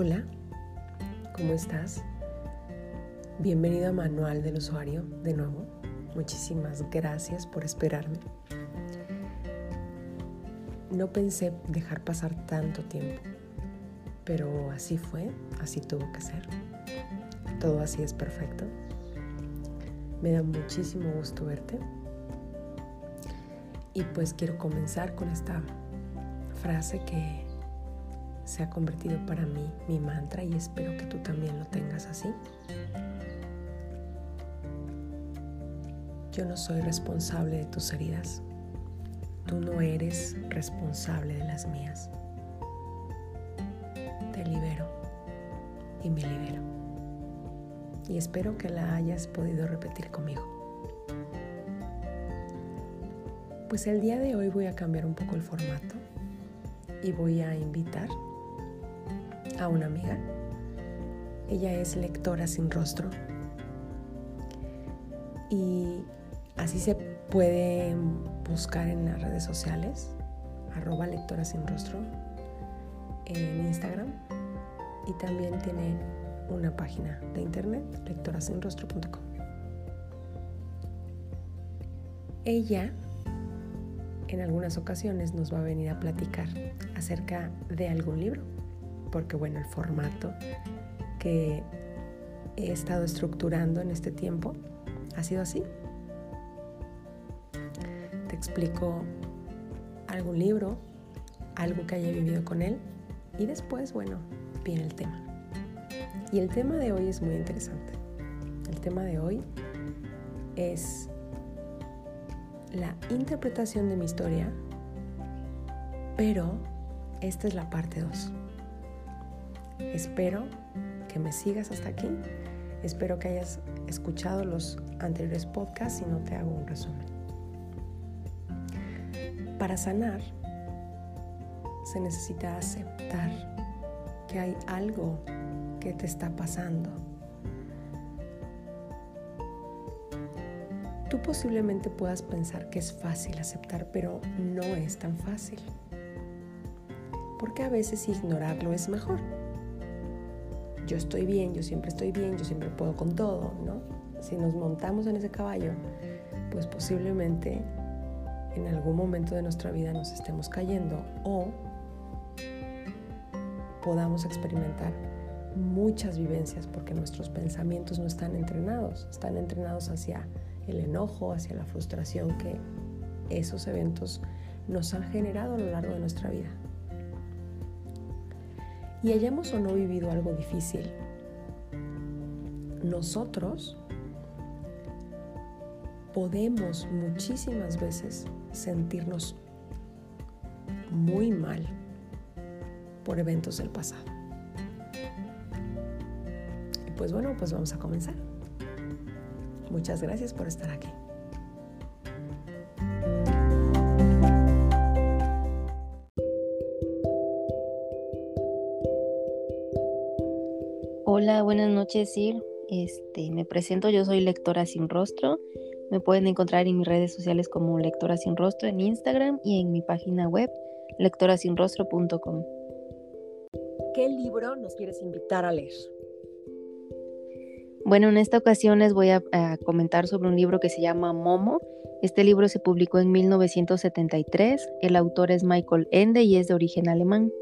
Hola, ¿cómo estás? Bienvenido a Manual del Usuario de nuevo. Muchísimas gracias por esperarme. No pensé dejar pasar tanto tiempo, pero así fue, así tuvo que ser. Todo así es perfecto. Me da muchísimo gusto verte. Y pues quiero comenzar con esta frase que se ha convertido para mí mi mantra y espero que tú también lo tengas así. Yo no soy responsable de tus heridas. Tú no eres responsable de las mías. Te libero y me libero. Y espero que la hayas podido repetir conmigo. Pues el día de hoy voy a cambiar un poco el formato y voy a invitar a una amiga. Ella es lectora sin rostro. Y así se puede buscar en las redes sociales, arroba lectora sin rostro, en Instagram. Y también tiene una página de internet, lectorasinrostro.com. Ella en algunas ocasiones nos va a venir a platicar acerca de algún libro porque bueno, el formato que he estado estructurando en este tiempo ha sido así. Te explico algún libro, algo que haya vivido con él y después, bueno, viene el tema. Y el tema de hoy es muy interesante. El tema de hoy es la interpretación de mi historia, pero esta es la parte 2. Espero que me sigas hasta aquí. Espero que hayas escuchado los anteriores podcasts y no te hago un resumen. Para sanar se necesita aceptar que hay algo que te está pasando. Tú posiblemente puedas pensar que es fácil aceptar, pero no es tan fácil. Porque a veces ignorarlo es mejor yo estoy bien, yo siempre estoy bien, yo siempre puedo con todo, ¿no? Si nos montamos en ese caballo, pues posiblemente en algún momento de nuestra vida nos estemos cayendo o podamos experimentar muchas vivencias porque nuestros pensamientos no están entrenados, están entrenados hacia el enojo, hacia la frustración que esos eventos nos han generado a lo largo de nuestra vida y hayamos o no vivido algo difícil, nosotros podemos muchísimas veces sentirnos muy mal por eventos del pasado. Y pues bueno, pues vamos a comenzar. Muchas gracias por estar aquí. Noches, Sir. Este, me presento, yo soy Lectora Sin Rostro. Me pueden encontrar en mis redes sociales como Lectora Sin Rostro en Instagram y en mi página web lectorasinrostro.com. ¿Qué libro nos quieres invitar a leer? Bueno, en esta ocasión les voy a, a, comentar sobre un libro que se llama Momo. Este libro se publicó en 1973. El autor es Michael Ende y es de origen alemán.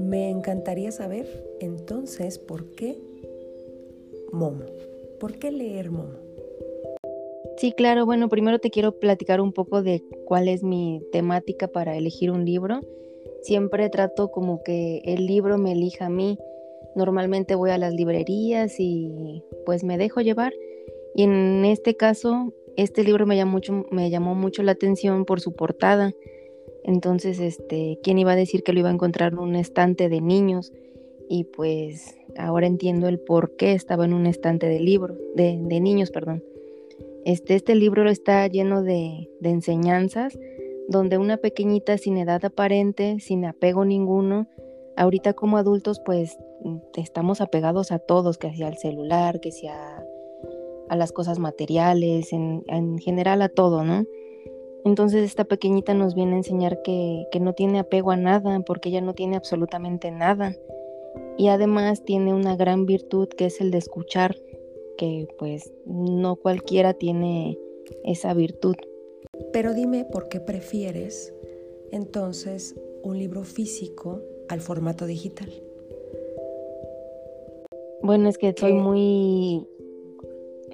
Me encantaría saber entonces por qué Momo. ¿Por qué leer Momo? Sí, claro. Bueno, primero te quiero platicar un poco de cuál es mi temática para elegir un libro. Siempre trato como que el libro me elija a mí. Normalmente voy a las librerías y pues me dejo llevar. Y en este caso, este libro me llamó mucho, me llamó mucho la atención por su portada. Entonces, este, ¿quién iba a decir que lo iba a encontrar en un estante de niños? Y pues ahora entiendo el por qué estaba en un estante de libro, de, niños, perdón. Este, este libro está lleno de, de enseñanzas, donde una pequeñita sin edad aparente, sin apego ninguno, ahorita como adultos pues estamos apegados a todos, que sea al celular, que sea a las cosas materiales, en, en general a todo, ¿no? Entonces esta pequeñita nos viene a enseñar que, no tiene apego a nada, porque ella no tiene absolutamente nada. Y además tiene una gran virtud que es el de escuchar, que pues no cualquiera tiene esa virtud. Pero dime por qué prefieres entonces un libro físico al formato digital. Bueno, es que soy muy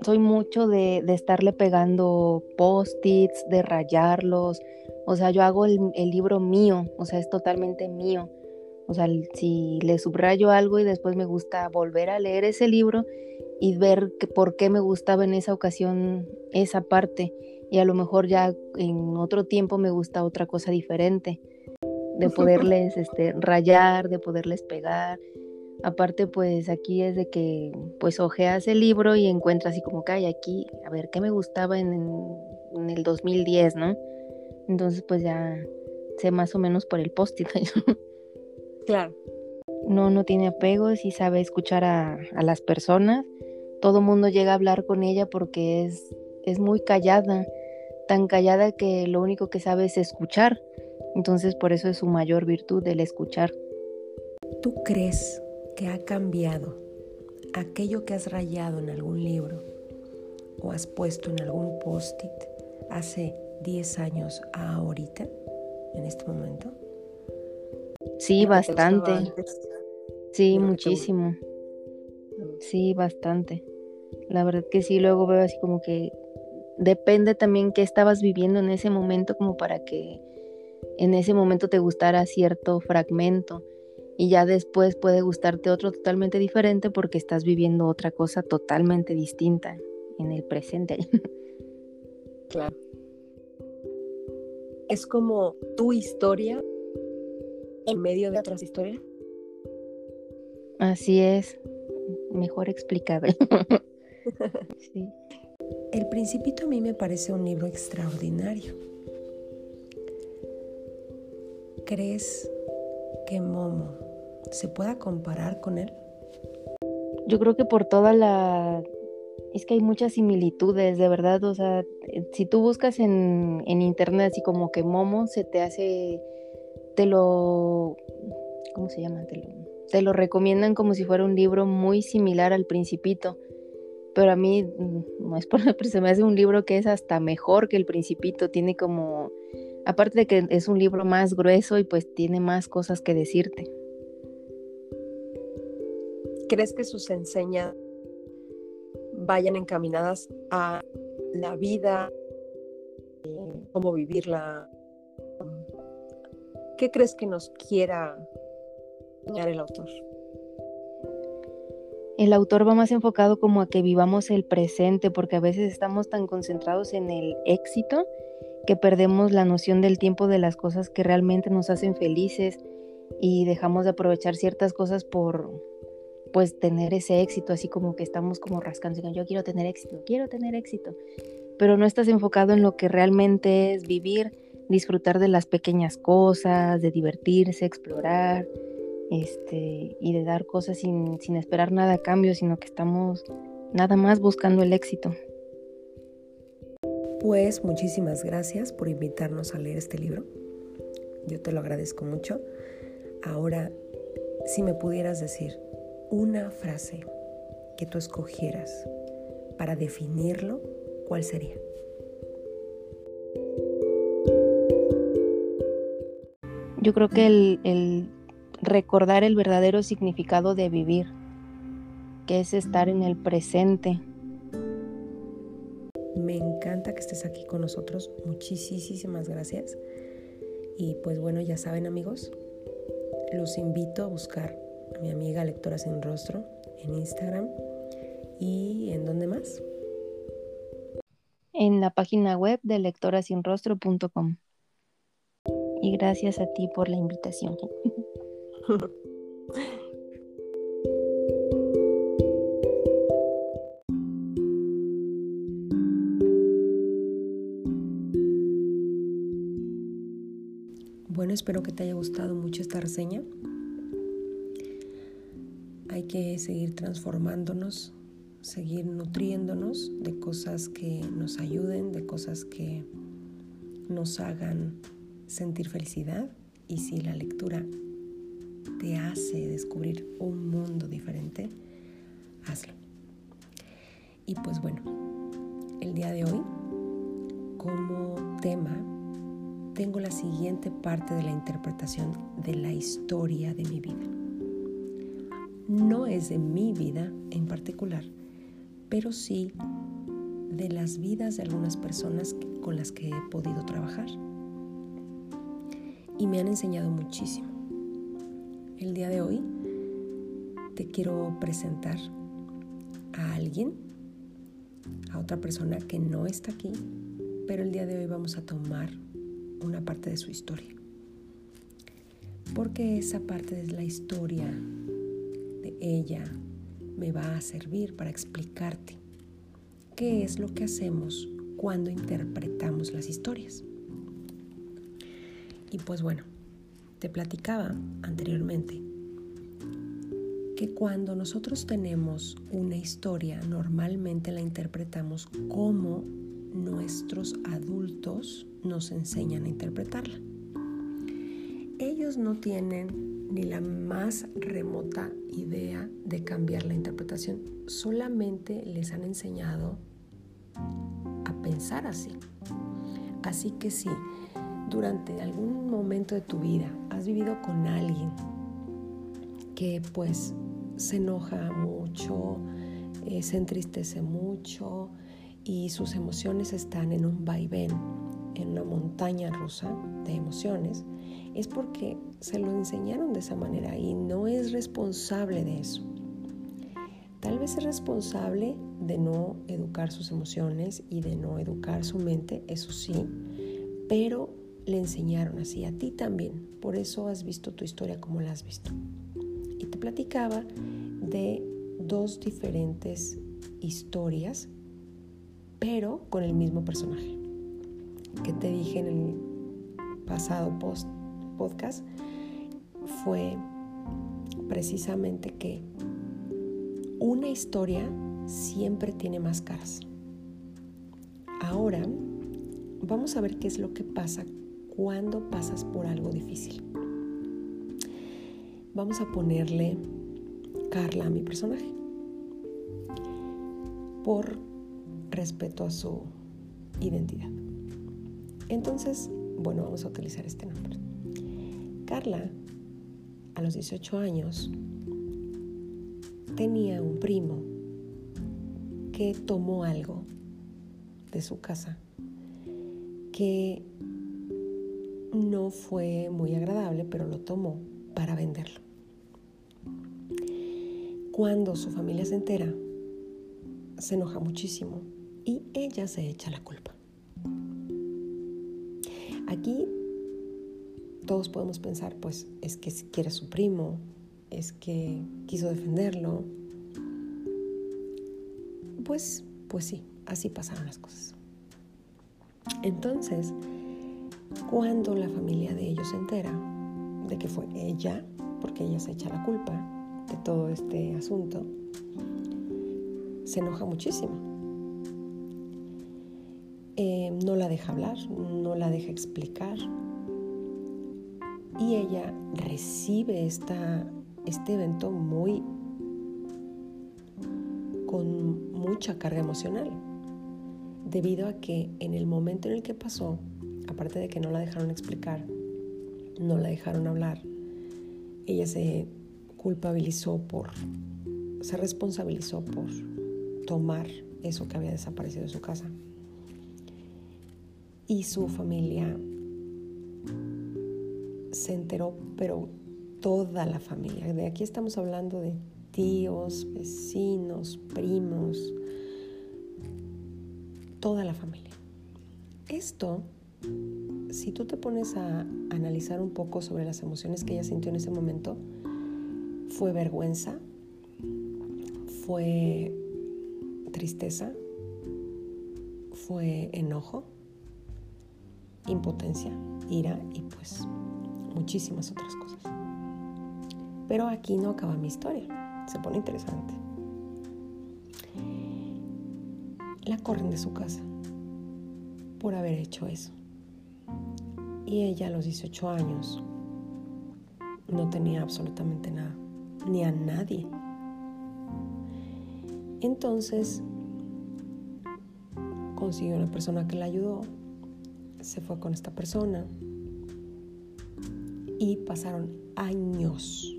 soy mucho de, estarle pegando post-its, de rayarlos. O sea, yo hago el, libro mío, o sea, es totalmente mío. O sea, si le subrayo algo y después me gusta volver a leer ese libro y ver que, por qué me gustaba en esa ocasión esa parte. Y a lo mejor ya en otro tiempo me gusta otra cosa diferente. De poderles este, rayar, de poderles pegar. Aparte, pues aquí es de que pues ojeas el libro y encuentras así como que hay aquí, a ver, ¿qué me gustaba en, en, el 2010, no? Entonces, pues ya sé más o menos por el post-it. claro. No, no tiene apegos y sabe escuchar a, a las personas. Todo mundo llega a hablar con ella porque es, es muy callada, tan callada que lo único que sabe es escuchar. Entonces, por eso es su mayor virtud, el escuchar. ¿Tú crees que ha cambiado, aquello que has rayado en algún libro o has puesto en algún post-it hace 10 años a ahorita, en este momento? Sí, bastante. Sí, muchísimo. Sí, bastante. La verdad que sí, luego veo así como que depende también qué estabas viviendo en ese momento como para que en ese momento te gustara cierto fragmento y ya después puede gustarte otro totalmente diferente porque estás viviendo otra cosa totalmente distinta en el presente. Claro. Es como tu historia en medio de otras historias. Así es, mejor explicado. sí. El Principito a mí me parece un libro extraordinario. ¿Crees que Momo se pueda comparar con él? Yo creo que por toda la... Es que hay muchas similitudes, de verdad. O sea, si tú buscas en, internet así como que Momo, se te hace... Te lo... ¿Cómo se llama? Te lo, recomiendan como si fuera un libro muy similar al Principito. Pero a mí, mm, no es por... Se me hace un libro que es hasta mejor que el Principito. Tiene como... Aparte de que es un libro más grueso y pues tiene más cosas que decirte. ¿Crees que sus enseñas vayan encaminadas a la vida, cómo vivirla? ¿Qué crees que nos quiera enseñar el autor? El autor va más enfocado como a que vivamos el presente, porque a veces estamos tan concentrados en el éxito que perdemos la noción del tiempo de las cosas que realmente nos hacen felices y dejamos de aprovechar ciertas cosas por, pues tener ese éxito, así como que estamos como rascando, yo quiero tener éxito, quiero tener éxito, pero no estás enfocado en lo que realmente es vivir, disfrutar de las pequeñas cosas, de divertirse, explorar, este, y de dar cosas sin, sin esperar nada a cambio, sino que estamos nada más buscando el éxito. Pues muchísimas gracias por invitarnos a leer este libro. Yo te lo agradezco mucho. Ahora, si me pudieras decir, una frase que tú escogieras para definirlo, ¿cuál sería? Yo creo que el, recordar el verdadero significado de vivir, que es estar en el presente. Me encanta que estés aquí con nosotros. Muchísimas gracias. Y pues bueno, ya saben amigos, los invito a buscar a mi amiga Lectora Sin Rostro en Instagram. ¿Y en dónde más? En la página web de lectorasinrostro.com. Y gracias a ti por la invitación. Bueno, espero que te haya gustado mucho esta reseña hay que seguir transformándonos, seguir nutriéndonos de cosas que nos ayuden, de cosas que nos hagan sentir felicidad y si la lectura te hace descubrir un mundo diferente, hazlo. Y pues bueno, el día de hoy, como tema, tengo la siguiente parte de la interpretación de la historia de mi vida. No es de mi vida en particular, pero sí de las vidas de algunas personas con las que he podido trabajar. Y me han enseñado muchísimo. El día de hoy te quiero presentar a alguien, a otra persona que no está aquí, pero el día de hoy vamos a tomar una parte de su historia. Porque esa parte de la historia de ella me va a servir para explicarte qué es lo que hacemos cuando interpretamos las historias. Y pues bueno, te platicaba anteriormente que cuando nosotros tenemos una historia, normalmente la interpretamos como nuestros adultos nos enseñan a interpretarla. Ellos no tienen ni la más remota idea de cambiar la interpretación, solamente les han enseñado a pensar así. Así que si durante algún momento de tu vida has vivido con alguien que pues se enoja mucho, eh, se entristece mucho y sus emociones están en un vaivén, en una montaña rusa de emociones, es porque se lo enseñaron de esa manera y no es responsable de eso. Tal vez es responsable de no educar sus emociones y de no educar su mente, eso sí, pero le enseñaron así a ti también. Por eso has visto tu historia como la has visto. Y te platicaba de dos diferentes historias, pero con el mismo personaje que te dije en el pasado post podcast fue precisamente que una historia siempre tiene más caras. Ahora vamos a ver qué es lo que pasa cuando pasas por algo difícil. Vamos a ponerle Carla a mi personaje por respeto a su identidad. Entonces, bueno, vamos a utilizar este nombre. Carla, a los 18 años, tenía un primo que tomó algo de su casa que no fue muy agradable, pero lo tomó para venderlo. Cuando su familia se entera, se enoja muchísimo y ella se echa la culpa. Aquí todos podemos pensar, pues es que quiere a su primo, es que quiso defenderlo. Pues, pues sí, así pasaron las cosas. Entonces, cuando la familia de ellos se entera de que fue ella, porque ella se echa la culpa de todo este asunto, se enoja muchísimo eh, no la deja hablar, no la deja explicar. Y ella recibe esta, este evento muy con mucha carga emocional, debido a que en el momento en el que pasó, aparte de que no la dejaron explicar, no la dejaron hablar, ella se culpabilizó por, se responsabilizó por tomar eso que había desaparecido de su casa y su familia se enteró, pero toda la familia. De aquí estamos hablando de tíos, vecinos, primos, toda la familia. Esto, si tú te pones a analizar un poco sobre las emociones que ella sintió en ese momento, fue vergüenza, fue tristeza, fue enojo, impotencia, ira y pues muchísimas otras cosas. Pero aquí no acaba mi historia, se pone interesante. La corren de su casa por haber hecho eso. Y ella a los 18 años no tenía absolutamente nada, ni a nadie. Entonces consiguió una persona que la ayudó, se fue con esta persona y pasaron años.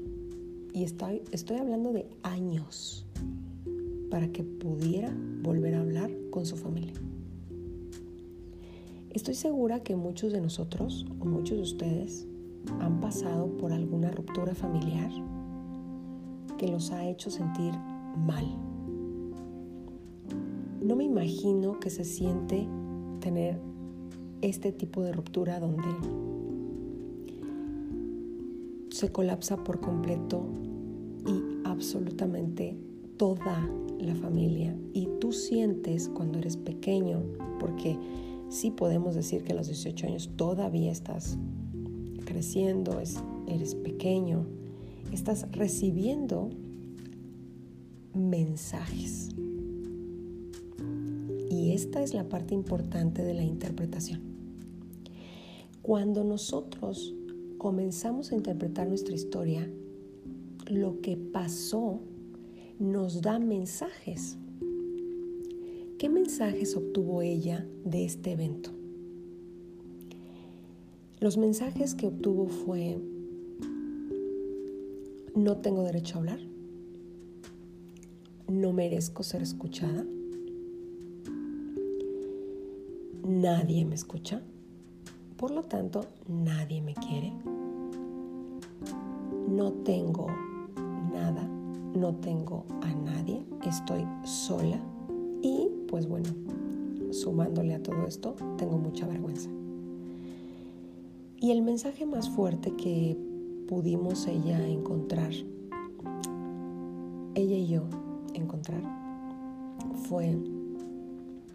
Y estoy, estoy hablando de años para que pudiera volver a hablar con su familia. Estoy segura que muchos de nosotros o muchos de ustedes han pasado por alguna ruptura familiar que los ha hecho sentir mal. No me imagino que se siente tener este tipo de ruptura donde se colapsa por completo y absolutamente toda la familia. Y tú sientes cuando eres pequeño, porque sí podemos decir que a los 18 años todavía estás creciendo, eres pequeño, estás recibiendo mensajes. Y esta es la parte importante de la interpretación. Cuando nosotros comenzamos a interpretar nuestra historia, lo que pasó nos da mensajes. ¿Qué mensajes obtuvo ella de este evento? Los mensajes que obtuvo fue, no tengo derecho a hablar, no merezco ser escuchada, nadie me escucha, por lo tanto nadie me quiere, no tengo nada, no tengo a nadie, estoy sola pues bueno, sumándole a todo esto, tengo mucha vergüenza. Y el mensaje más fuerte que pudimos ella encontrar, ella y yo encontrar, fue,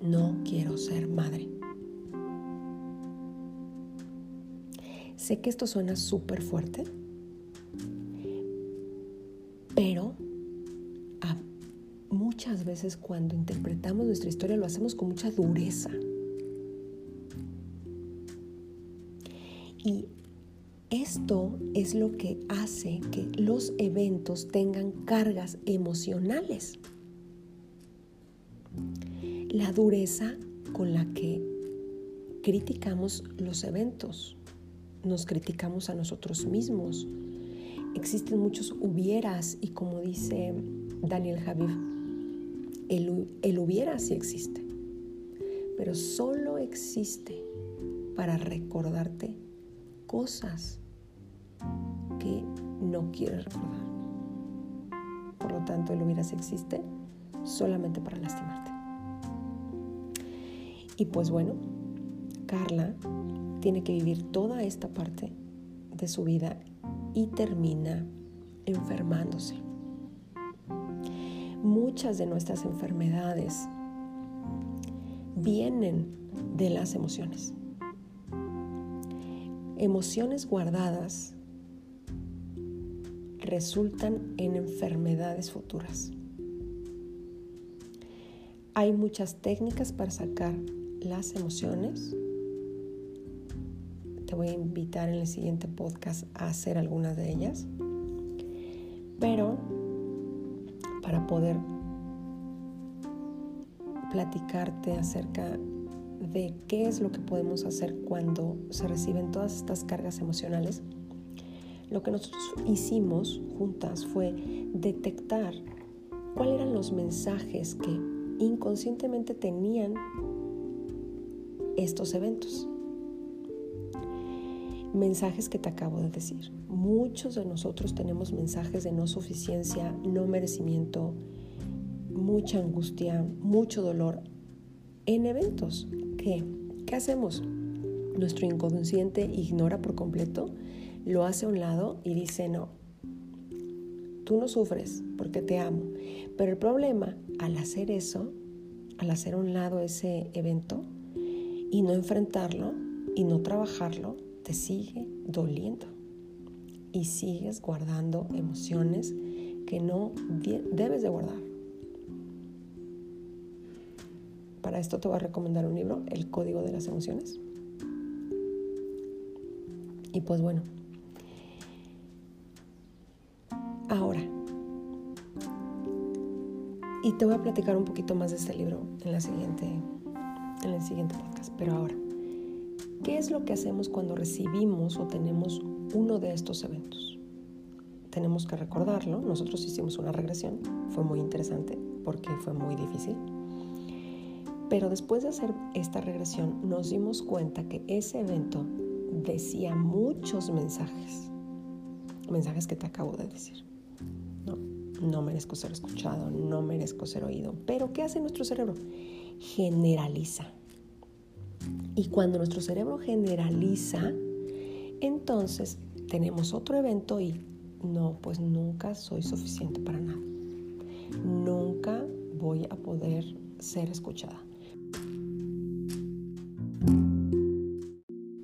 no quiero ser madre. Sé que esto suena súper fuerte, veces cuando interpretamos nuestra historia lo hacemos con mucha dureza. Y esto es lo que hace que los eventos tengan cargas emocionales. La dureza con la que criticamos los eventos, nos criticamos a nosotros mismos. Existen muchos hubieras y como dice Daniel Javier, el, hubiera sí existe, pero solo existe para recordarte cosas que no quieres recordar. Por lo tanto, el hubieras existe solamente para lastimarte. Y pues bueno, Carla tiene que vivir toda esta parte de su vida y termina enfermándose. Muchas de nuestras enfermedades vienen de las emociones emociones guardadas resultan en enfermedades futuras. Hay muchas técnicas para sacar las emociones. Te voy a invitar en el siguiente podcast a hacer algunas de ellas. Pero para poder platicarte acerca de qué es lo que podemos hacer cuando se reciben todas estas cargas emocionales, lo que nosotros hicimos juntas fue detectar cuáles eran los mensajes que inconscientemente tenían estos eventos. Mensajes que te acabo de decir. Muchos de nosotros tenemos mensajes de no suficiencia, no merecimiento, mucha angustia, mucho dolor en eventos ¿Qué? ¿Qué hacemos? Nuestro inconsciente ignora por completo, lo hace a un lado y dice, no, tú no sufres porque te amo. Pero el problema al hacer eso, al hacer a un lado ese evento y no enfrentarlo y no trabajarlo, te sigue doliendo y sigues guardando emociones que no debes de guardar. Para esto te voy a recomendar un libro, El Código de las Emociones. Y pues bueno, Ahora, y te voy a platicar un poquito más de este libro en, la siguiente, en el siguiente podcast, pero ahora, ¿qué es lo que hacemos cuando recibimos o tenemos uno de estos eventos? Tenemos que recordarlo, nosotros hicimos una regresión, fue muy interesante porque fue muy difícil. Pero después de hacer esta regresión nos dimos cuenta que ese evento decía muchos mensajes, mensajes que te acabo de decir. No, no merezco ser escuchado, no merezco ser oído. Pero ¿qué hace nuestro cerebro? Generaliza. Y cuando nuestro cerebro generaliza, entonces tenemos otro evento y no, pues nunca soy suficiente para nada. Nunca voy a poder ser escuchada.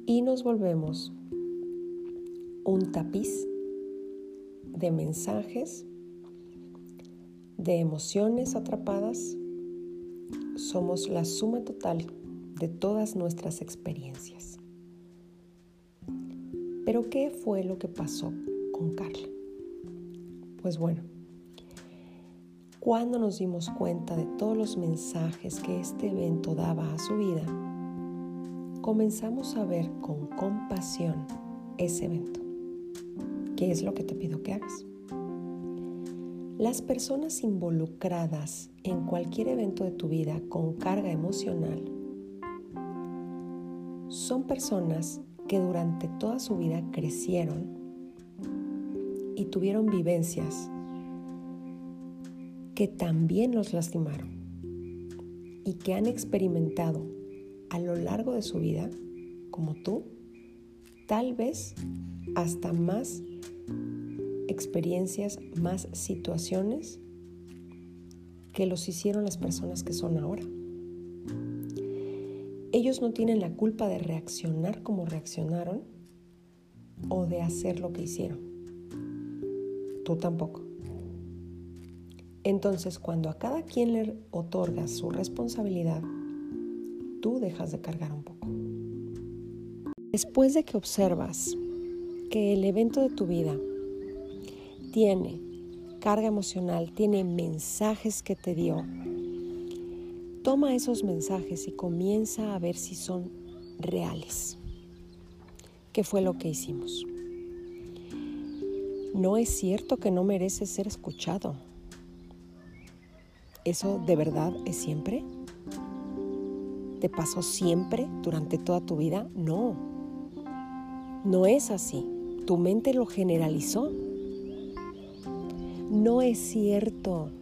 Y nos volvemos un tapiz de mensajes, de emociones atrapadas. Somos la suma total de todas nuestras experiencias. Pero ¿qué fue lo que pasó con Carla? Pues bueno, cuando nos dimos cuenta de todos los mensajes que este evento daba a su vida, comenzamos a ver con compasión ese evento. ¿Qué es lo que te pido que hagas? Las personas involucradas en cualquier evento de tu vida con carga emocional son personas que durante toda su vida crecieron y tuvieron vivencias que también los lastimaron y que han experimentado a lo largo de su vida, como tú, tal vez hasta más experiencias, más situaciones que los hicieron las personas que son ahora. Ellos no tienen la culpa de reaccionar como reaccionaron o de hacer lo que hicieron. Tú tampoco. Entonces, cuando a cada quien le otorgas su responsabilidad, tú dejas de cargar un poco. Después de que observas que el evento de tu vida tiene carga emocional, tiene mensajes que te dio, toma esos mensajes y comienza a ver si son reales. ¿Qué fue lo que hicimos? No es cierto que no mereces ser escuchado. ¿Eso de verdad es siempre? ¿Te pasó siempre durante toda tu vida? No. No es así. Tu mente lo generalizó. No es cierto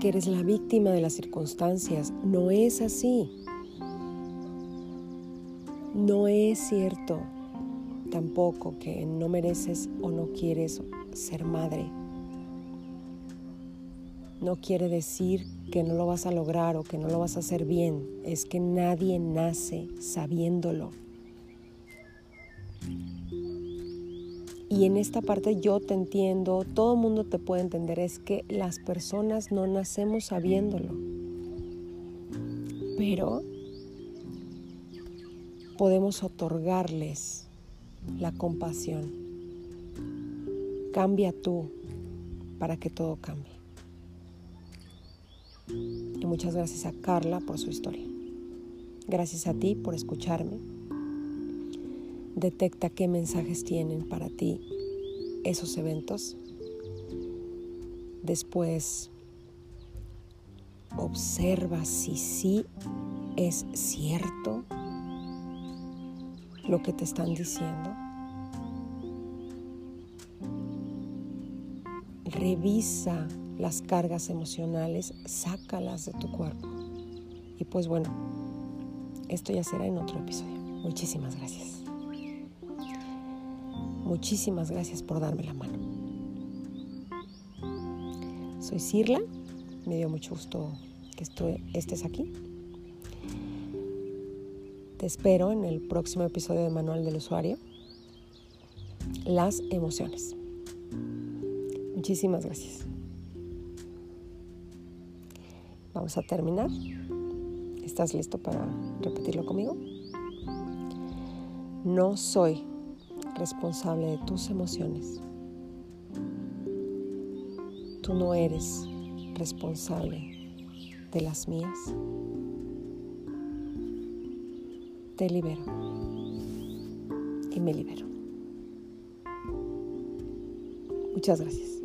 que eres la víctima de las circunstancias. No es así. No es cierto tampoco que no mereces o no quieres ser madre. No quiere decir que no lo vas a lograr o que no lo vas a hacer bien. Es que nadie nace sabiéndolo. Y en esta parte yo te entiendo, todo el mundo te puede entender, es que las personas no nacemos sabiéndolo. Pero podemos otorgarles la compasión. Cambia tú para que todo cambie. Y muchas gracias a Carla por su historia. Gracias a ti por escucharme Detecta qué mensajes tienen para ti esos eventos. Después, observa si sí es cierto lo que te están diciendo. Revisa las cargas emocionales, sácalas de tu cuerpo. Y pues bueno, esto ya será en otro episodio. Muchísimas gracias. Muchísimas gracias por darme la mano. Soy Cirla, me dio mucho gusto que estés aquí. Te espero en el próximo episodio de Manual del Usuario. Las emociones. Muchísimas gracias. Vamos a terminar. ¿Estás listo para repetirlo conmigo? No soy responsable de tus emociones. tú no eres responsable de las mías, te libero y me libero. Muchas gracias.